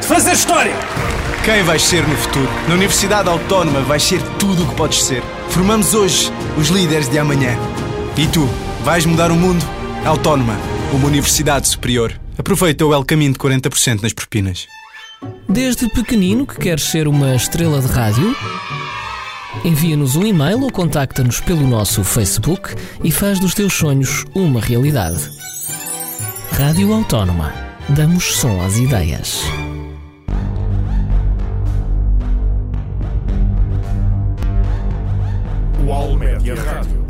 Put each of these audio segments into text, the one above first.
de fazer história. Quem vais ser no futuro? Na Universidade Autónoma vais ser tudo o que podes ser. Formamos hoje os líderes de amanhã. E tu, vais mudar o mundo? Autónoma, uma universidade superior. Aproveita o El Caminho de 40% nas propinas. Desde pequenino que queres ser uma estrela de rádio? Envia-nos um e-mail ou contacta-nos pelo nosso Facebook e faz dos teus sonhos uma realidade. Rádio Autónoma. Damos som às ideias. UAL Média Rádio.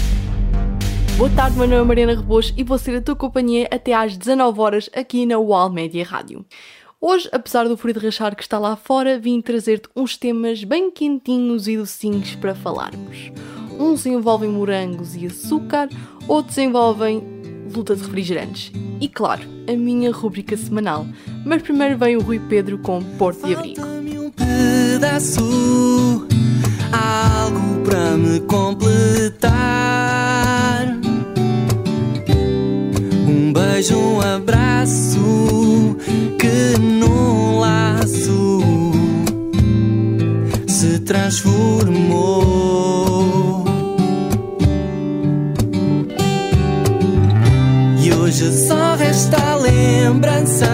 Boa tarde, meu nome é Mariana Rebouças e vou ser a tua companhia até às 19 horas aqui na UAL Média Rádio. Hoje, apesar do frio de rachar que está lá fora, vim trazer-te uns temas bem quentinhos e docinhos para falarmos. Uns envolvem morangos e açúcar, outros envolvem luta de refrigerantes. E claro, a minha rúbrica semanal. Mas primeiro vem o Rui Pedro com Porto de Abrigo. Falta-me um pedaço, algo para me completar. Um beijo, um abraço que num laço se transformou. E hoje só resta a lembrança,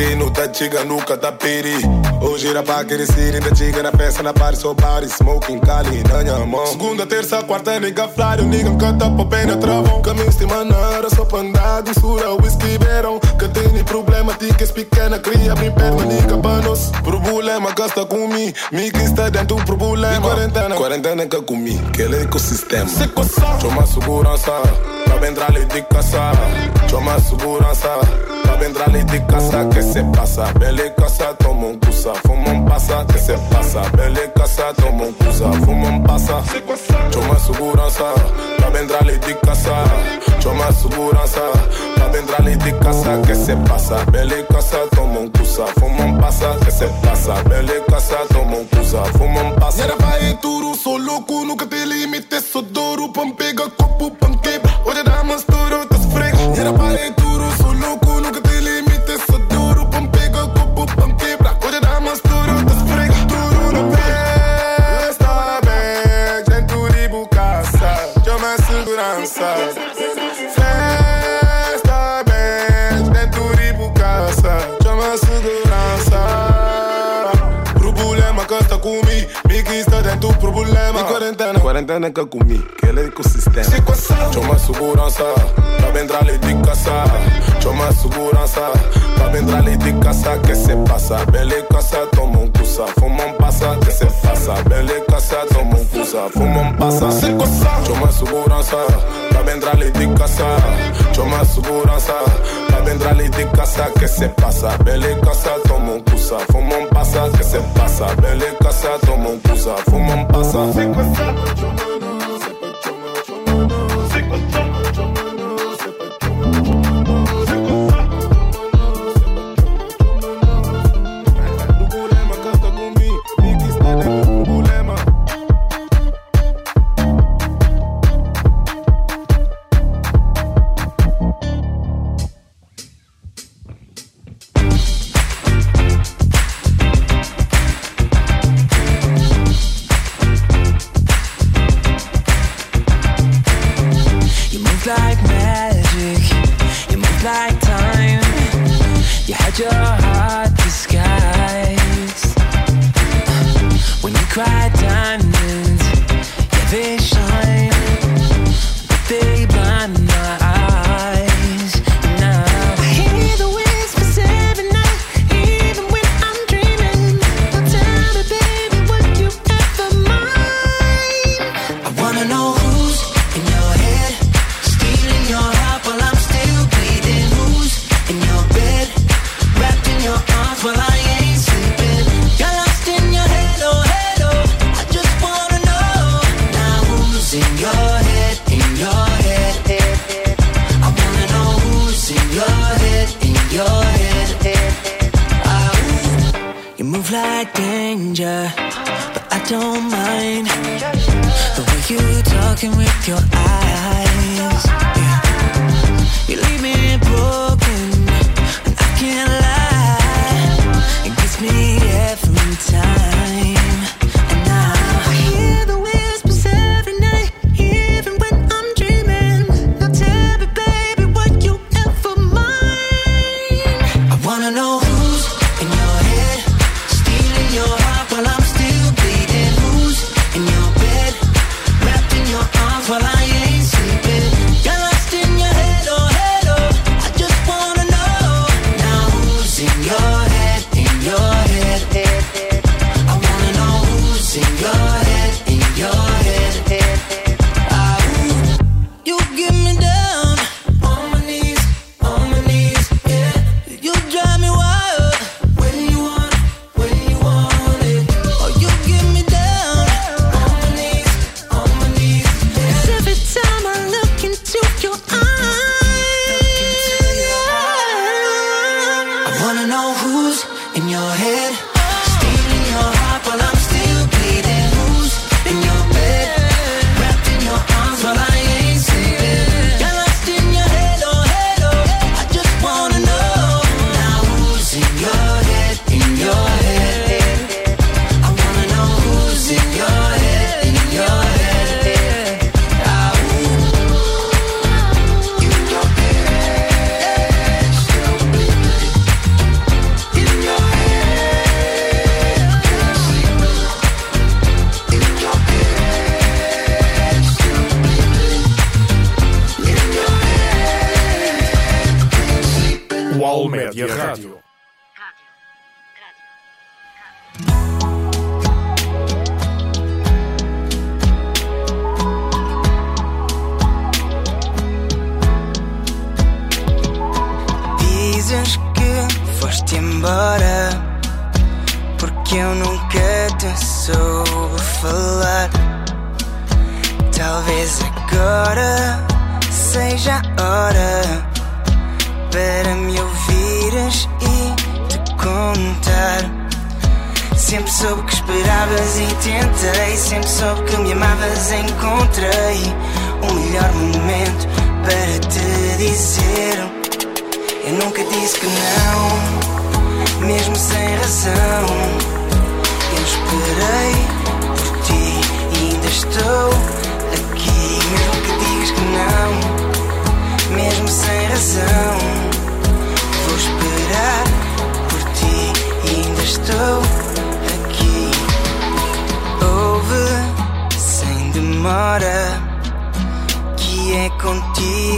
este convite, no tá chiga, nunca tá piri. Hoje era pra querer ser, ainda chiga na festa, na party, so party, smoking, cali, na minha mão. Segunda, terça, quarta, nigga flyer, nigga canta pra pena, travão. Caminhos de manara, só pra andar, doçura, whisky, beirão. Que tem problema, tickets pequena, cria bem perna, nigga, panos. Problema, gasta comigo, me que está dentro do problema. E quarentena, quarentena que comigo, que é ecossistema. Chama segurança, Qua vendrà lei di casa, c'ho ma sicurezza. Qua vendrà lei di casa, che se passa, belle casa, tomo un cusa, fumo un passa, che se passa, belle casa, tomo un cusa, fumo un passa. C'ho ma sicurezza, qua vendrà lei di casa, c'ho ma sicurezza. Qua vendrà lei di casa, che se passa, belle casa, tomo un cusa, fumo un passa, che se passa, belle casa, tomo un cusa, fumo un passa. Era vai duro, solo cuno che te limite, so duro, pompega, copo, panqueba, oye estamos duros, tus freaks. Y era para danaka kumi kɛlɛ ekosistɛm cɔma suguransa kabendrale di kasa cɔma suguransa kabendrale di kasa kɛsɛ pasa. Bɛle pasa, un pasa, que se pasa. Vele casa, tomo un cusa, fumo un pasa, se cosa. Yo la vendrá de casa. Yo me seguranza, la vendrá de casa, que se pasa. Vele casa, tomo un cusa, fumo un pasa, que se pasa. Vele casa, tomo un cusa, fumo un pasa, se. Yeah.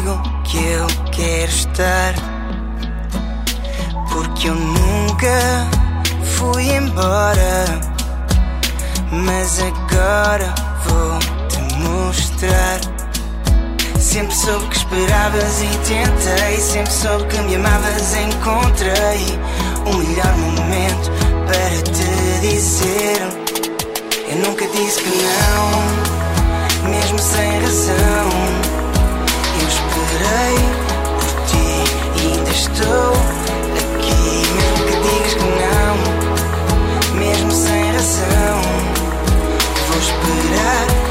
Contigo que eu quero estar. Porque eu nunca fui embora. Mas agora vou te mostrar. Sempre soube que esperavas e tentei. Sempre soube que me amavas, encontrei o melhor momento para te dizer. Eu nunca disse que não, mesmo sem razão. Por ti e ainda estou aqui, mesmo que digas que não, mesmo sem razão. Vou esperar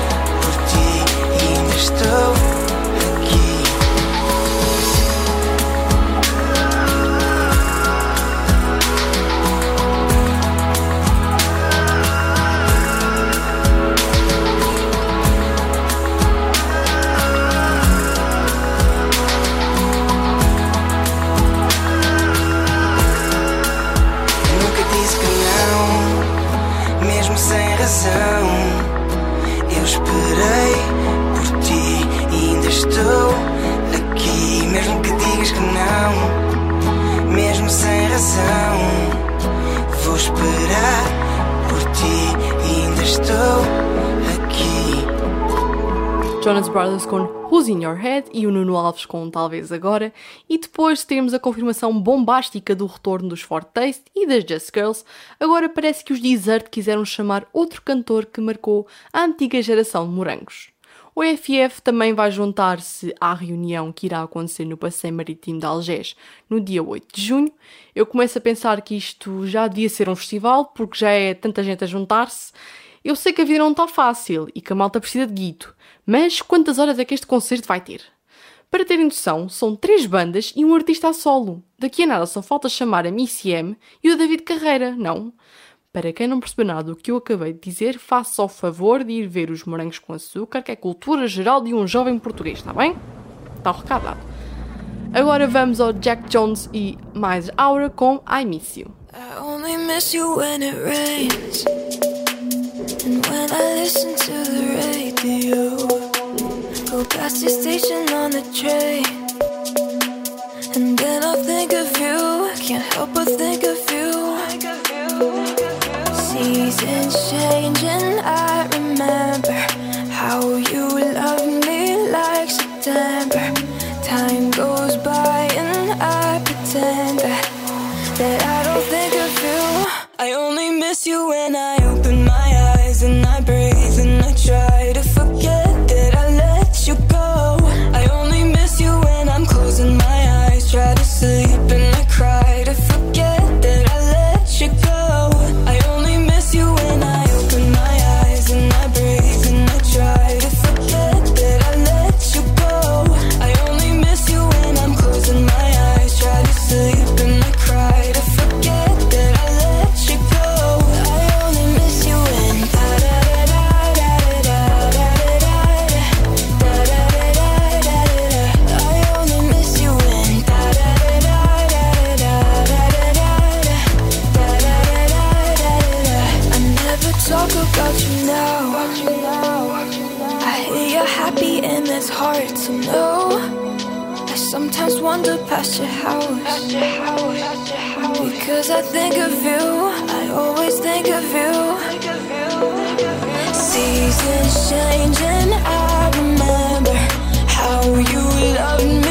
Jonas Brothers com Who's in Your Head e o Nuno Alves com Talvez Agora, e depois temos a confirmação bombástica do retorno dos Ford Taste e das Just Girls. Agora parece que os Desert quiseram chamar outro cantor que marcou a antiga geração de morangos. O EFF também vai juntar-se à reunião que irá acontecer no Passeio Marítimo de Algés no dia 8 de junho. Eu começo a pensar que isto já devia ser um festival, porque já é tanta gente a juntar-se. Eu sei que a vida não está fácil e que a malta precisa de guito, mas quantas horas é que este concerto vai ter? Para terem noção, são três bandas e um artista a solo. Daqui a nada só falta chamar a Missy M e o David Carreira, não? Para quem não percebeu nada do que eu acabei de dizer, faça o favor de ir ver os morangos com açúcar, que é cultura geral de um jovem português, está bem? Está o recado dado. Agora vamos ao Jack Jones e mais Aura com I Miss You. I And when I listen to the radio, go past your station on the train. And then I'll think of you. Can't help but think of you. Seasons change, and I remember how you loved me like September. Time goes by, and I pretend that, that I don't think of you. I only miss you when I open my wander past your house. Because I think of you, I always think of you. Seasons change and I remember how you loved me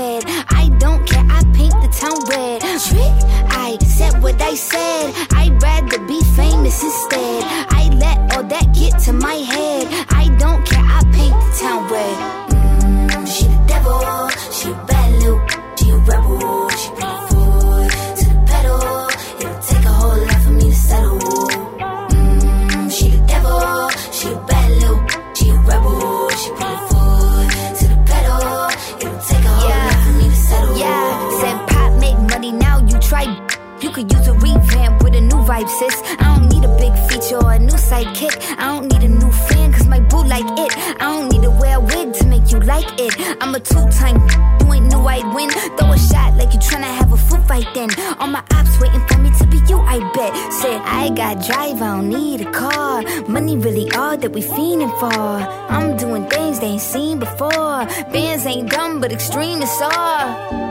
Could use a revamp with a new vibe, sis. I don't need a big feature or a new sidekick. I don't need a new fan, cause my boo like it. I don't need to wear a wig to make you like it. I'm a two-time, you knew I'd win. Throw a shot like you tryna have a foot fight then. All my ops waiting for me to be you, I bet. Said, I got drive, I don't need a car. Money really all that we fiending for. I'm doing things they ain't seen before. Bands ain't dumb, but extreme is all.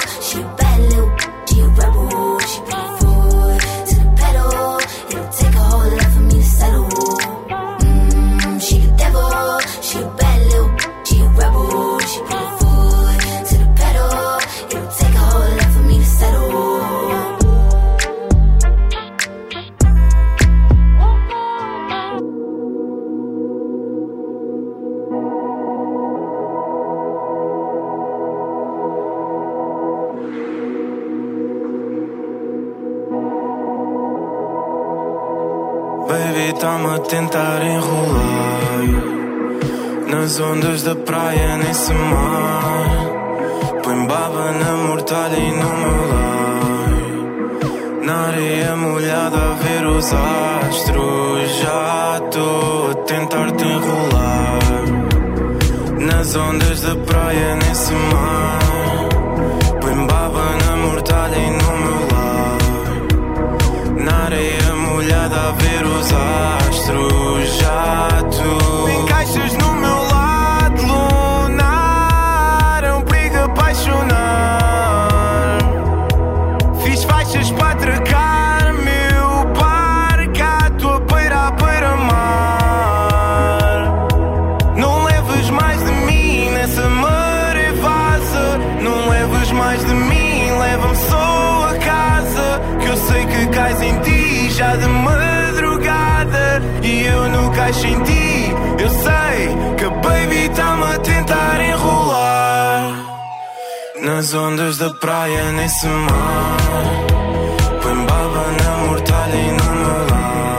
Nas ondas da praia nesse mar Põe baba na mortalha e no meu lar. Na areia molhada a ver os astros Já estou a tentar te enrolar. Nas ondas da praia nesse mar Nas ondas da praia, nesse mar. Põe baba na mortalha e no meu lar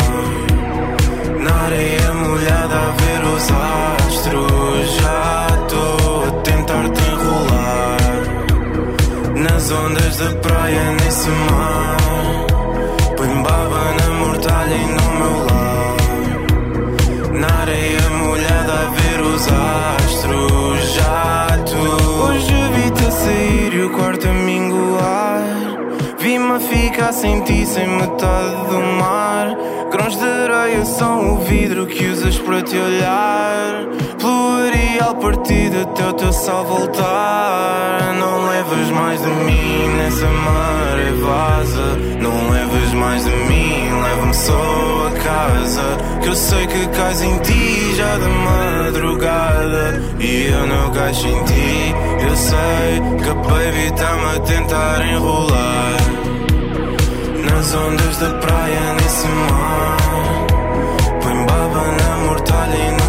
Na areia molhada a ver os astros Já estou a tentar te enrolar Nas ondas da praia, nesse mar ficar sem ti, sem metade do mar. Grãos de areia são o vidro que usas para te olhar. Pelo partido até o teu sal voltar. Não levas mais de mim nessa maré vaza. Não levas mais de mim, leva-me só a casa. Que eu sei que cais em ti já de madrugada. E eu não caixo em ti. Eu sei que a baby tá-me a tentar enrolar zonë dështë dhe praja një si ma Pojmë babën e mortalin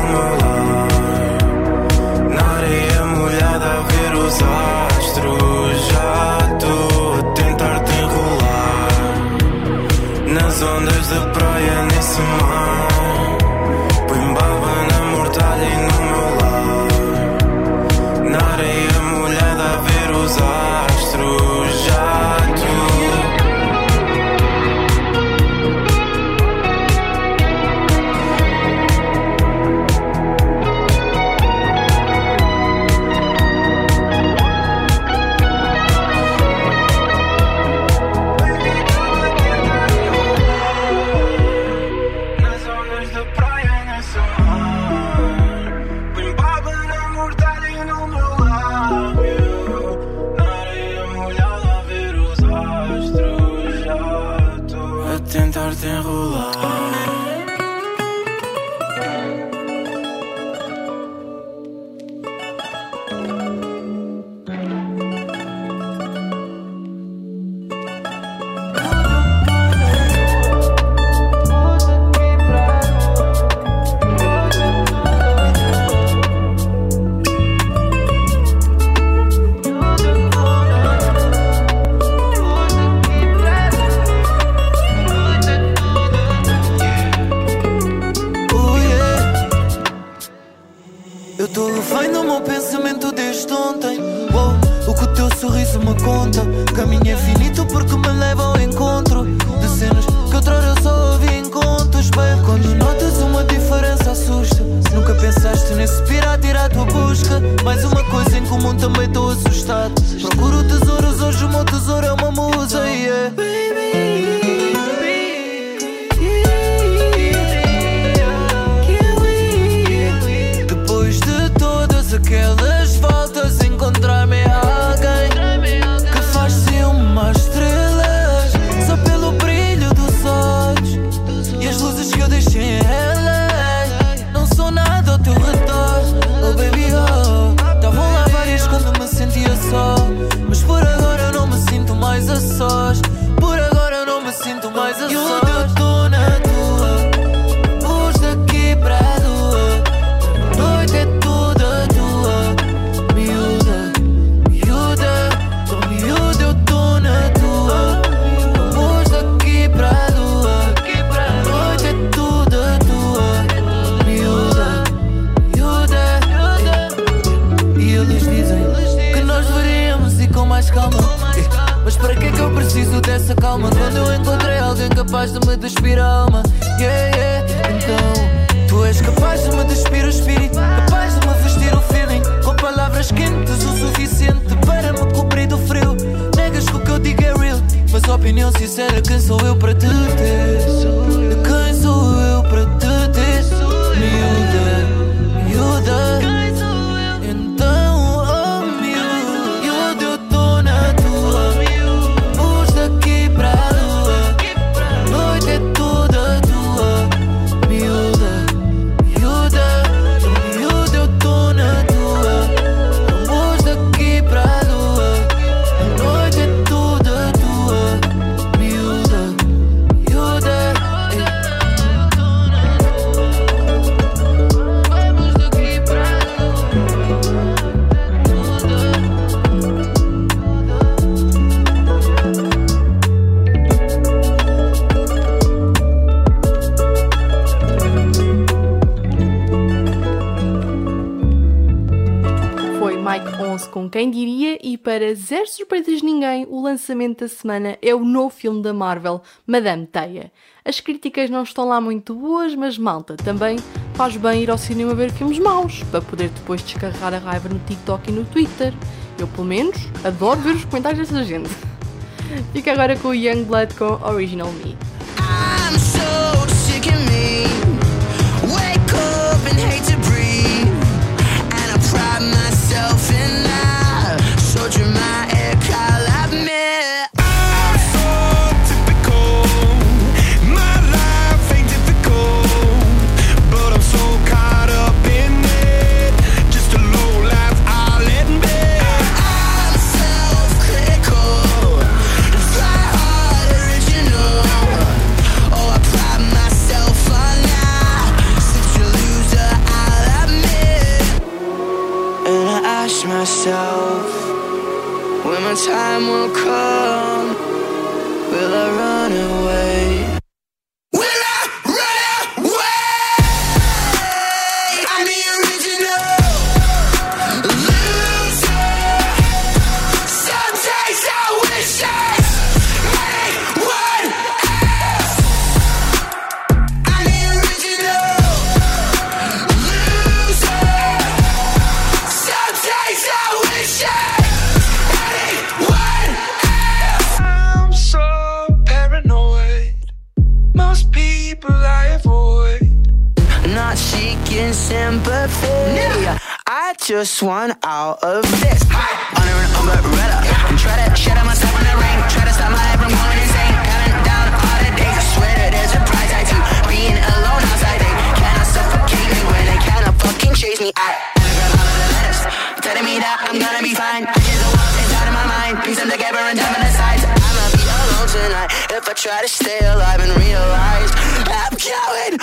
nesse pirata ir à tua busca. Mais uma coisa em comum, também assustado. Procuro para zero surpresas de ninguém, o lançamento da semana é o novo filme da Marvel, Madame Teia. As críticas não estão lá muito boas, mas malta, também faz bem ir ao cinema ver filmes maus, para poder depois descarregar a raiva no TikTok e no Twitter. Eu, pelo menos, adoro ver os comentários dessa gente. Fica agora com o Youngblood com Original Me. I'm so sick of me. Myself. When my time will come, just one out of this. Under an umbrella. And try to out myself in the ring. Try to stop my life from going insane. Counting down all the days. I swear that there's a price tag to being alone outside. They cannot suffocate me when they cannot fucking chase me. I anagram all the letters. Telling me that I'm gonna be fine. I hear the walls inside of my mind. Piece them together and dump in the sides. I'ma be alone tonight. If I try to stay alive and realize I'm going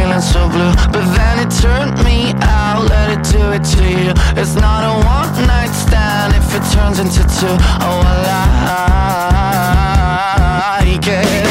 feeling so blue. But then it turned me out, let it do it to you. It's not a one night stand if it turns into two. Oh, I like it.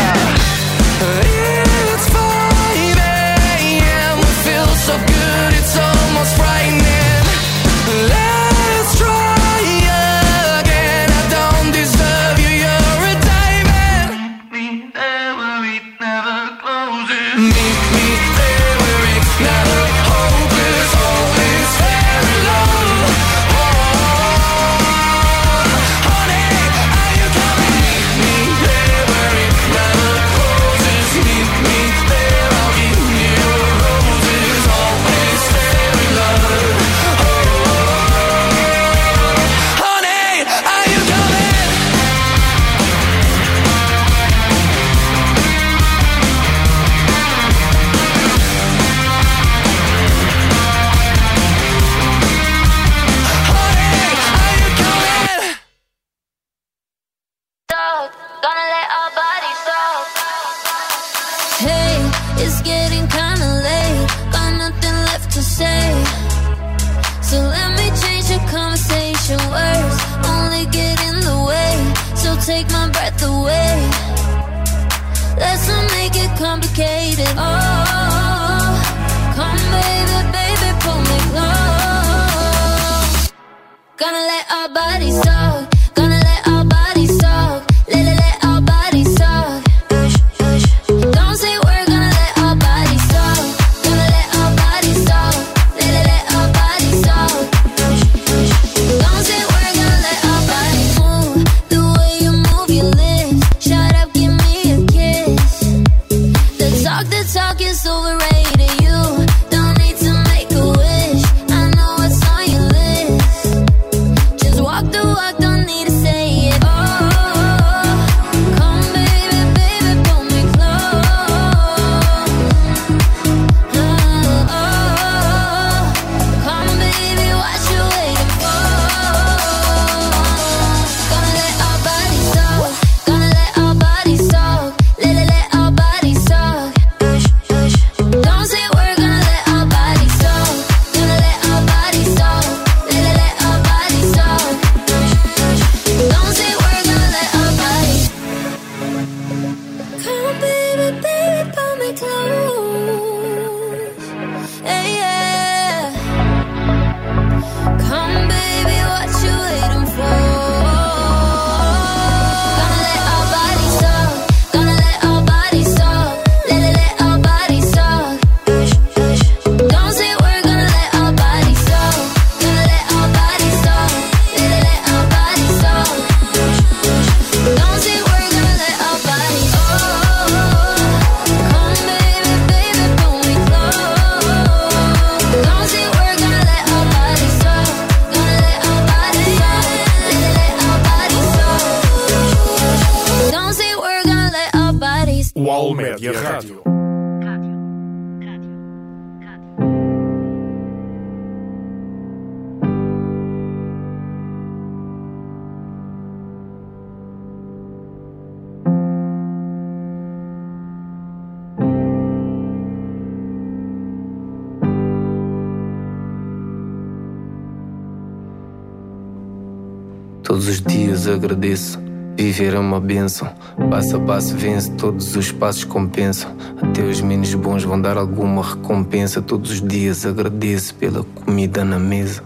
Todos os dias agradeço. Viver é uma benção. Passo a passo vence, todos os passos compensam. Até os menos bons vão dar alguma recompensa. Todos os dias agradeço pela comida na mesa.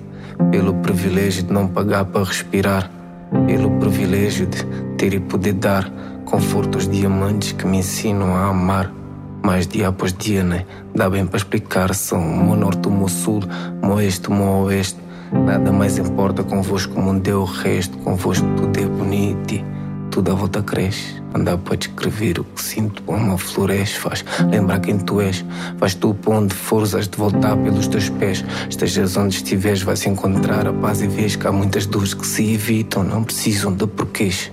Pelo privilégio de não pagar para respirar. Pelo privilégio de ter e poder dar conforto aos diamantes que me ensinam a amar. Mais dia após dia, né? Dá bem para explicar. São o meu norte, o meu sul, o meu oeste, o meu oeste. Nada mais importa convosco, mundo é o resto. Convosco tudo é bonito e tudo à volta cresce. Andar para descrever o que sinto como floresce. Faz lembrar quem tu és. Vais tu para onde fores, has de voltar pelos teus pés. Estejas onde estiveres, vais encontrar a paz e vês que há muitas dores que se evitam, não precisam de porquês.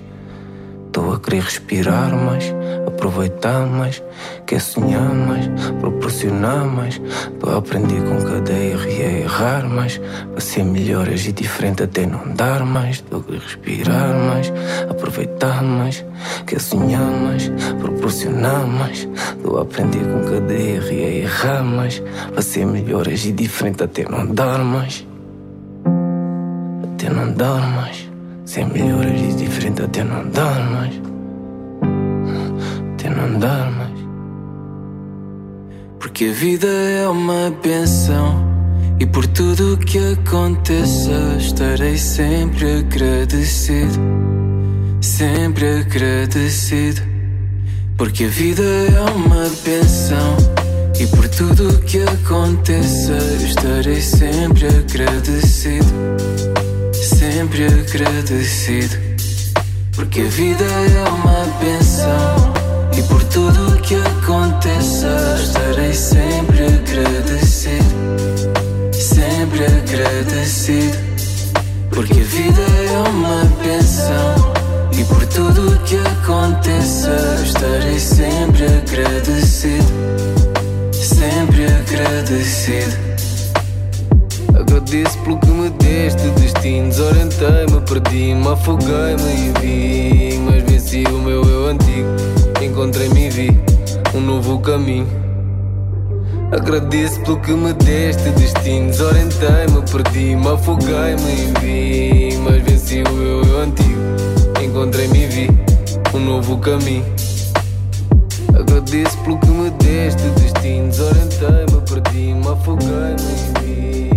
Estou a querer respirar mais, aproveitar mais, quer sonhar mais, proporcionar mais. Estou a aprender com cada erro e a errar mais, para ser melhor, agir diferente até não dar mais. Estou a querer respirar mais, aproveitar mais, quer sonhar mais, proporcionar mais. Estou a aprender com cada erro e a errar mais, para ser melhor, agir diferente até não dar mais. Até não dar mais. Ser melhor, agir diferente até não dar mais. Até não dar mais. Porque a vida é uma benção. E por tudo que aconteça, estarei sempre agradecido. Sempre agradecido. Porque a vida é uma benção. E por tudo que aconteça, estarei sempre agradecido. Sempre agradecido. Porque a vida é uma benção. E por tudo que aconteça, estarei sempre agradecido. Sempre agradecido. Porque a vida é uma benção. E por tudo que aconteça, estarei sempre agradecido. Sempre agradecido. Agradeço pelo que me deste. Destino Desorientei-me, perdi-me, afoguei-me e vi. Mas venci o meu eu antigo Encontrei-me e vi um novo caminho. Agradeço pelo que me deste. Destino Desorientei-me, perdi-me, afoguei-me e vi. Mas venci o meu eu antigo Encontrei-me e vi um novo caminho. Agradeço pelo que me deste. Destino Desorientei-me, perdi-me, afoguei-me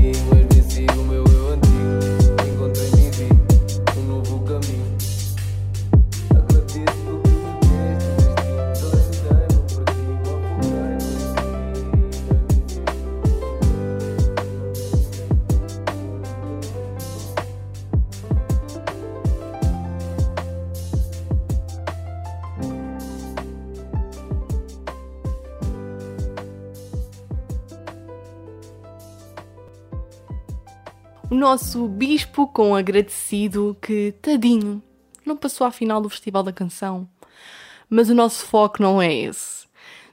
nosso bispo com agradecido que, tadinho, não passou à final do Festival da Canção. Mas o nosso foco não é esse.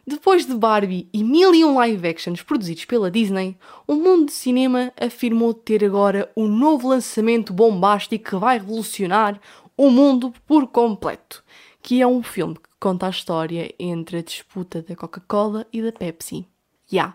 Depois de Barbie e mil e um live actions produzidos pela Disney, o mundo do cinema afirmou ter agora um novo lançamento bombástico que vai revolucionar o mundo por completo, que é um filme que conta a história entre a disputa da Coca-Cola e da Pepsi. Ya,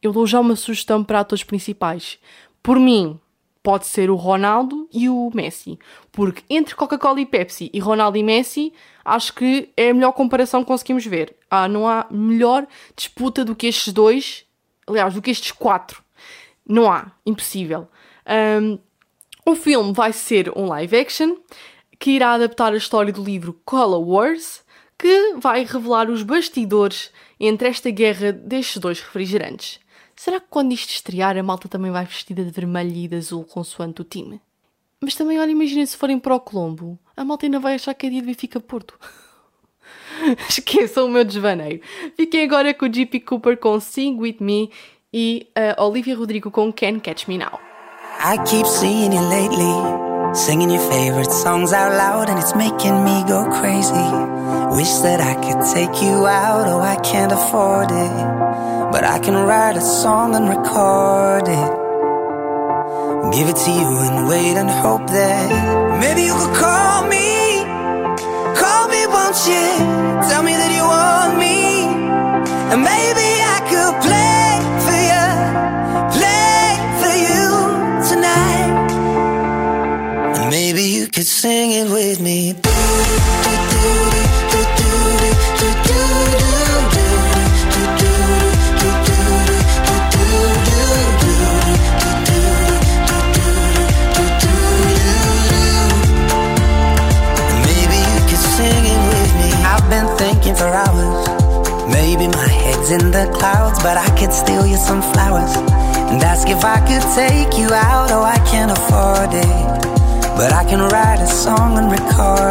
eu dou já uma sugestão para atores principais. Por mim, pode ser o Ronaldo e o Messi. Porque entre Coca-Cola e Pepsi e Ronaldo e Messi, acho que é a melhor comparação que conseguimos ver. Ah, não há melhor disputa do que estes dois, aliás, do que estes quatro. Não há, impossível. Um, o filme vai ser um live action que irá adaptar a história do livro Color Wars, que vai revelar os bastidores entre esta guerra destes dois refrigerantes. Será que quando isto estrear a malta também vai vestida de vermelho e de azul consoante o time? Mas também, olha, imagina se forem para o Colombo. A malta ainda vai achar que é dia de Benfica Porto. Esqueçam o meu desvaneio. Fiquem agora com o G.P. Cooper com Sing With Me e a Olivia Rodrigo com Can Catch Me Now. I keep seeing you lately, singing your favorite songs out loud, and it's making me go crazy. Wish that I could take you out, oh, I can't afford it. But I can write a song and record it. Give it to you and wait and hope that maybe you could call me. Call me, won't you? Tell me that you want me. And maybe I could play for you, play for you tonight. And maybe you could sing it with me. But I could steal you some flowers and ask if I could take you out. Oh, I can't afford it, but I can write a song and record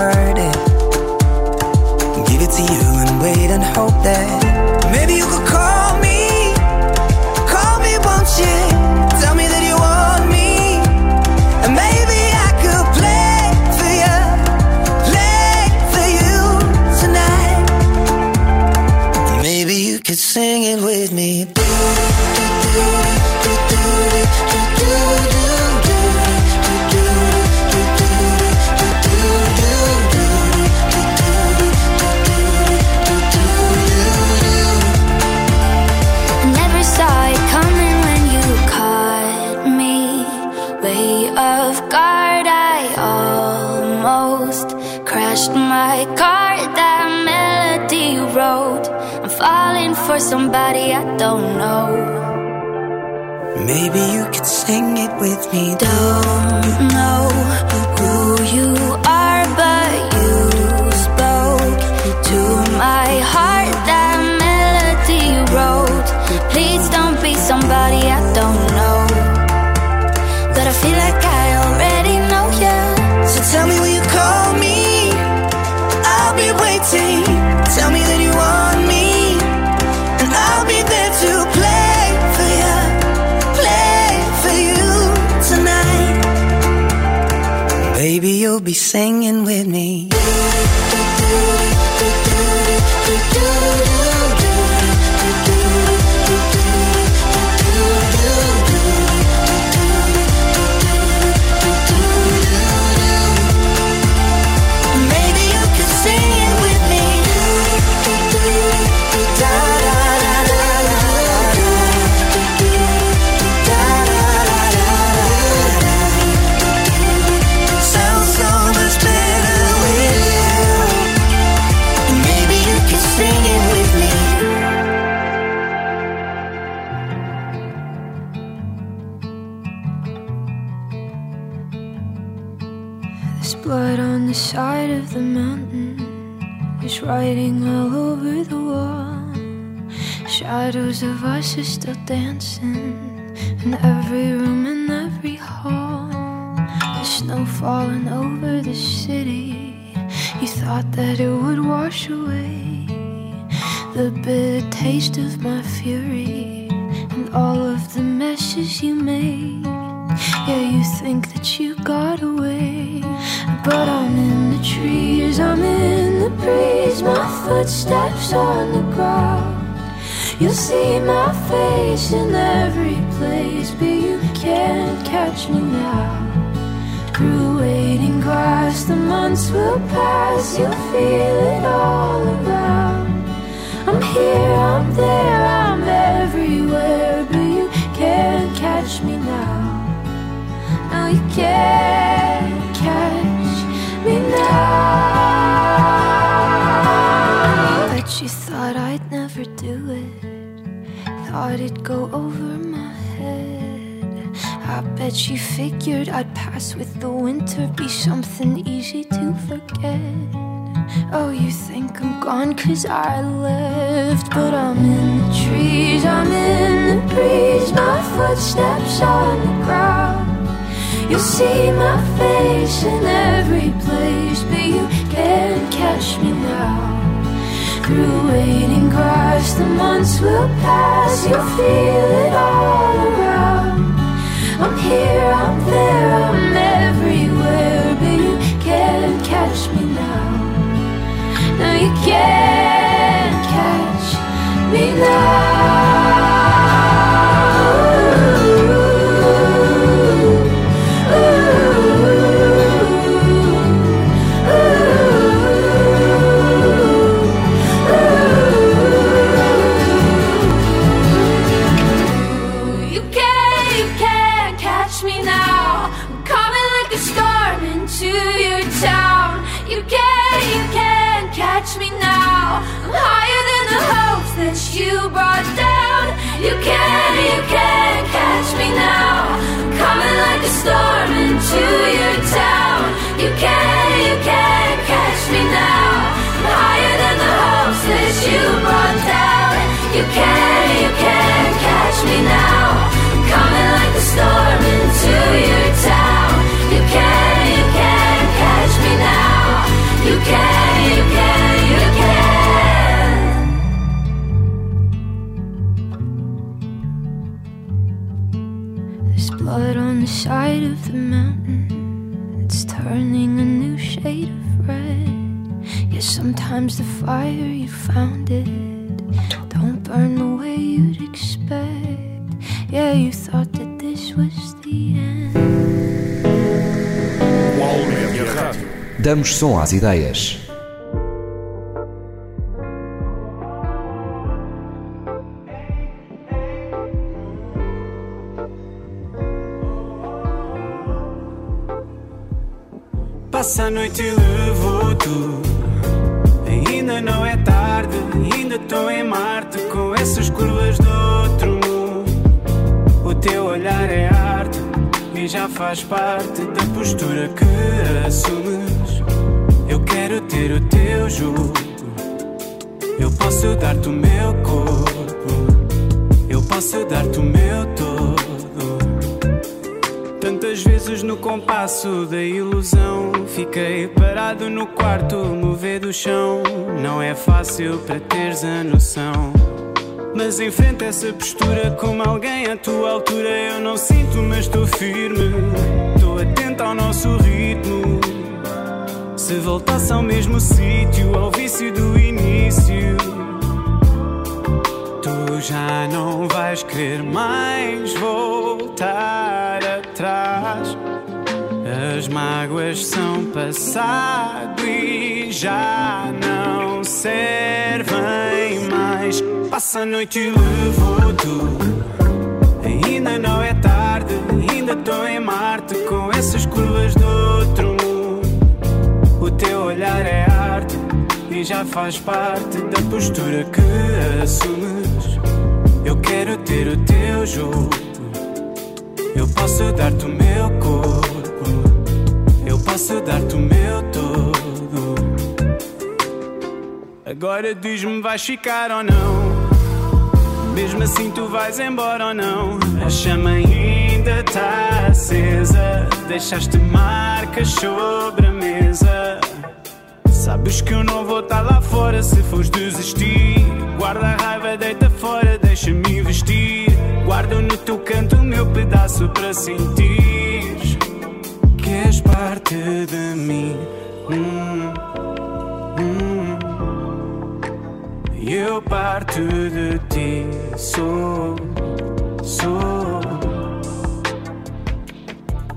somebody be singing with me. Shadows of us are still dancing in every room and every hall. The snow falling over the city. You thought that it would wash away the bitter taste of my fury and all of the messes you made. Yeah, you think that you got away. But I'm in the trees, I'm in the breeze, my footsteps on the ground. You'll see my face in every place, but you can't catch me now. Through waiting grass, the months will pass, you'll feel it all around. I'm here, I'm there, I'm everywhere, but you can't catch me now. No, you can't catch me now. Bet you thought I'd never do it. Thought it'd go over my head. I bet you figured I'd pass with the winter, be something easy to forget. Oh, you think I'm gone cause I left, but I'm in the trees, I'm in the breeze, my footsteps on the ground. You'll see my face in every place, the months will pass, you'll feel it all around. I'm here, I'm can, you can catch me now. Coming like storm into your town. You can, you can catch me now. You can, you can, you can. There's blood on the side of the mountain. It's turning a new shade of red. Yeah, sometimes the fire you found it Damos som às ideias. Passa a noite e levou tudo. Ainda não é tarde, ainda estou em Marte com essas curvas do outro mundo. O teu olhar é arte e já faz parte da postura que assumes. Quero ter o teu jugo. Eu posso dar-te o meu corpo. Eu posso dar-te o meu todo. Tantas vezes no compasso da ilusão Fiquei parado no quarto, mover do chão Não é fácil para teres a noção Mas enfrenta essa postura como alguém à tua altura Eu não sinto, mas estou firme Estou atento ao nosso ritmo Se voltasse ao mesmo sítio, ao vício do início Tu já não vais querer mais voltar atrás. As mágoas são passado e já não servem mais. Passa a noite e levou tudo. Ainda não é tarde, ainda estou em Marte com essas curvas teu olhar é arte e já faz parte da postura que assumes. Eu quero ter o teu jogo. Eu posso dar-te o meu corpo. Eu posso dar-te o meu todo. Agora diz-me, vais ficar ou não? Mesmo assim, tu vais embora ou não? A chama ainda está acesa. Deixaste marcas sobre a mesa. Sabes que eu não vou estar lá fora se fores desistir. Guarda a raiva, deita fora, deixa-me investir. Guardo no teu canto o meu pedaço para sentir que és parte de mim. Hum, hum. Eu parto de ti, sou, sou.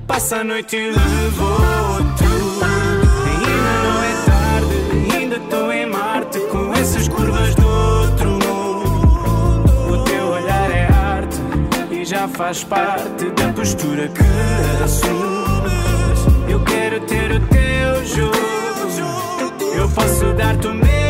Passa a noite e levou faz parte da postura que assumes. Eu quero ter o teu jogo. Eu posso dar-te o meu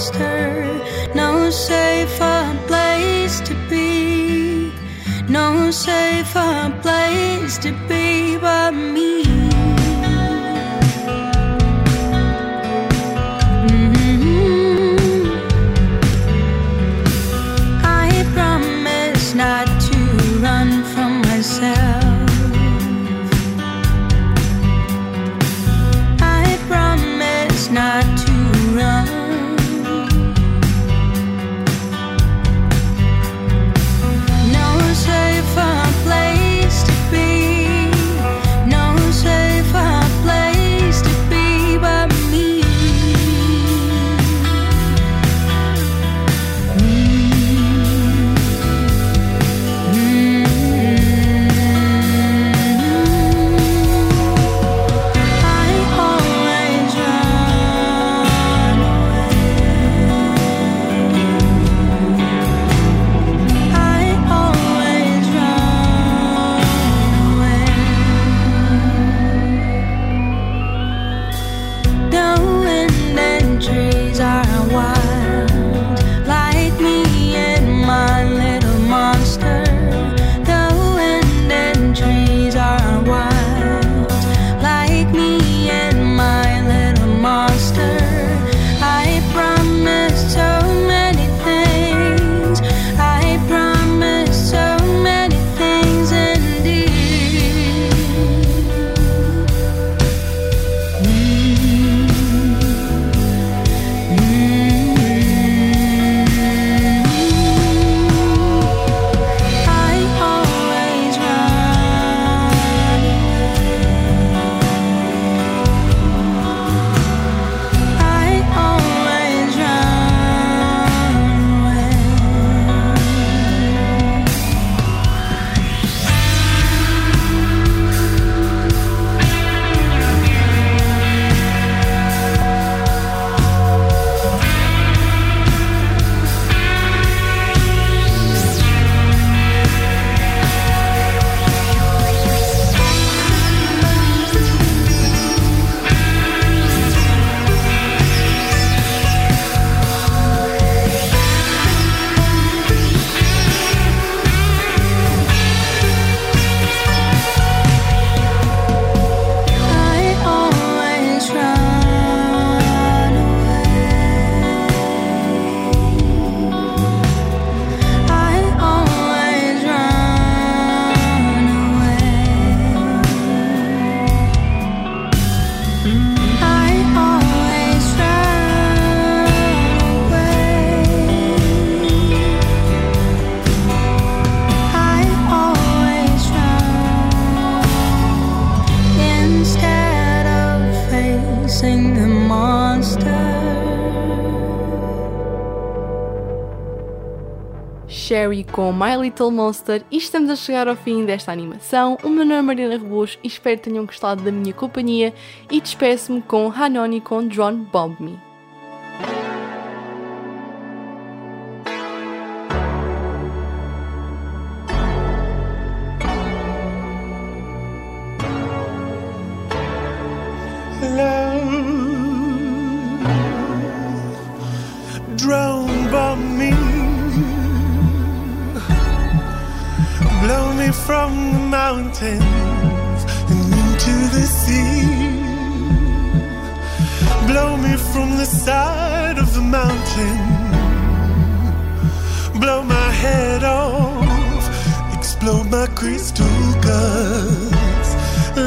past com My Little Monster e estamos a chegar ao fim desta animação. O meu nome é Mariana Rebouço e espero que tenham gostado da minha companhia e despeço-me com Hanoni com Drone Bomb Me. Mountains and into the sea. Blow me from the side of the mountain. Blow my head off, explode my crystal guts.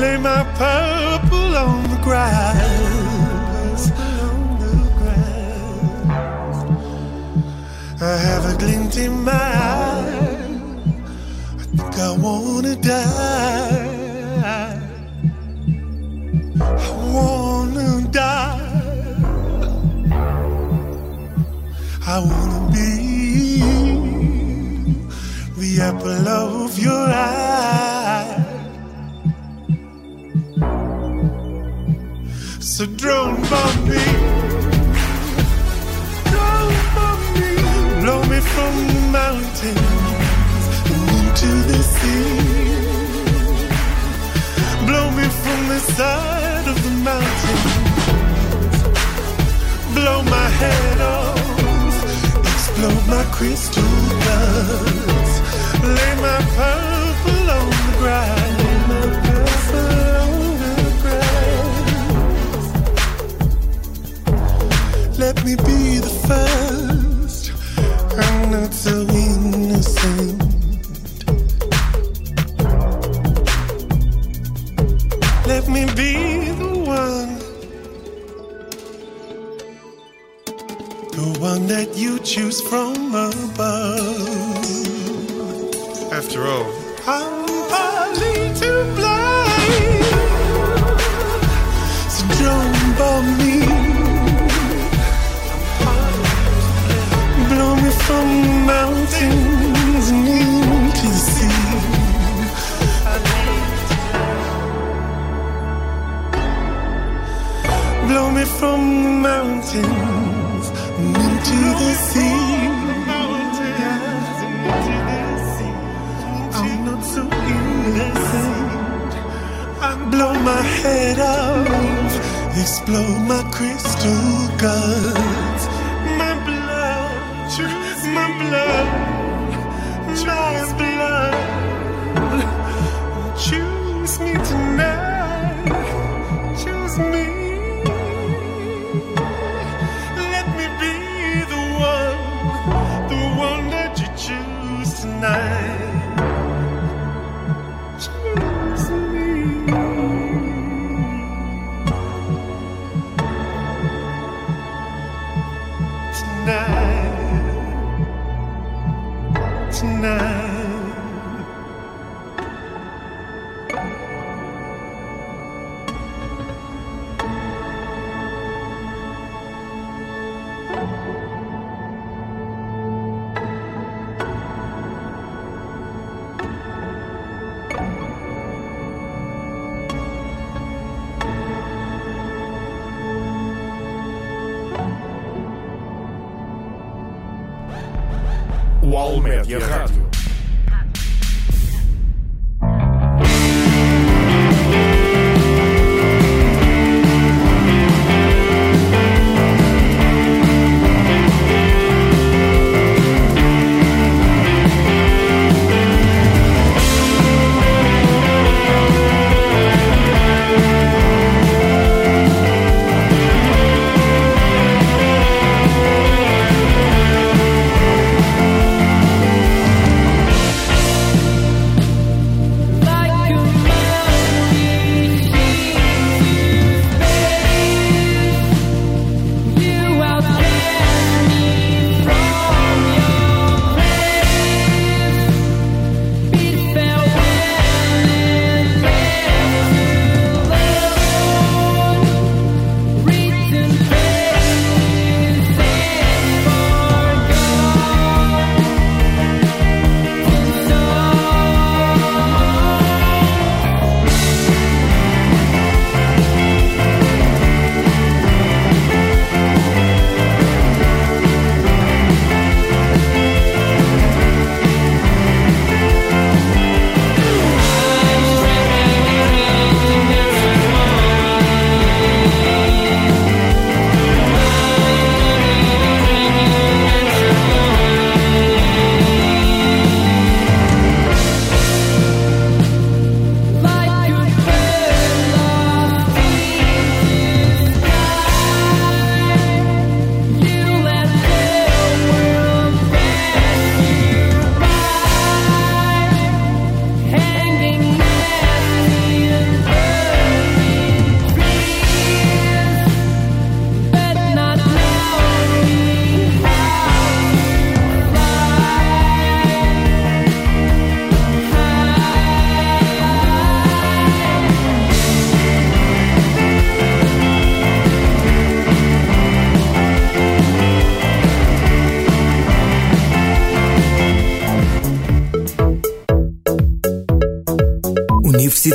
Lay my purple on the grass. I have a glint in my eye. I think I wanna die. I wanna die. I wanna be the apple of your eye. So drone bomb me. Drone bomb me. Blow me from the mountains and into the sea. Blow me from the side of the mountains. Blow my head off. Explode my crystal guts. Lay my purple on the ground. Lay my purple on the ground. Let me be the first. I'm not so innocent. One that you choose from above. After all, I'm partly to blame. So don't bomb me. Blow me from mountains and into the sea. Blow me from the mountains into the sea. I'm not so innocent. I blow my head off, explode my crystal guts.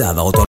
dada otorgada.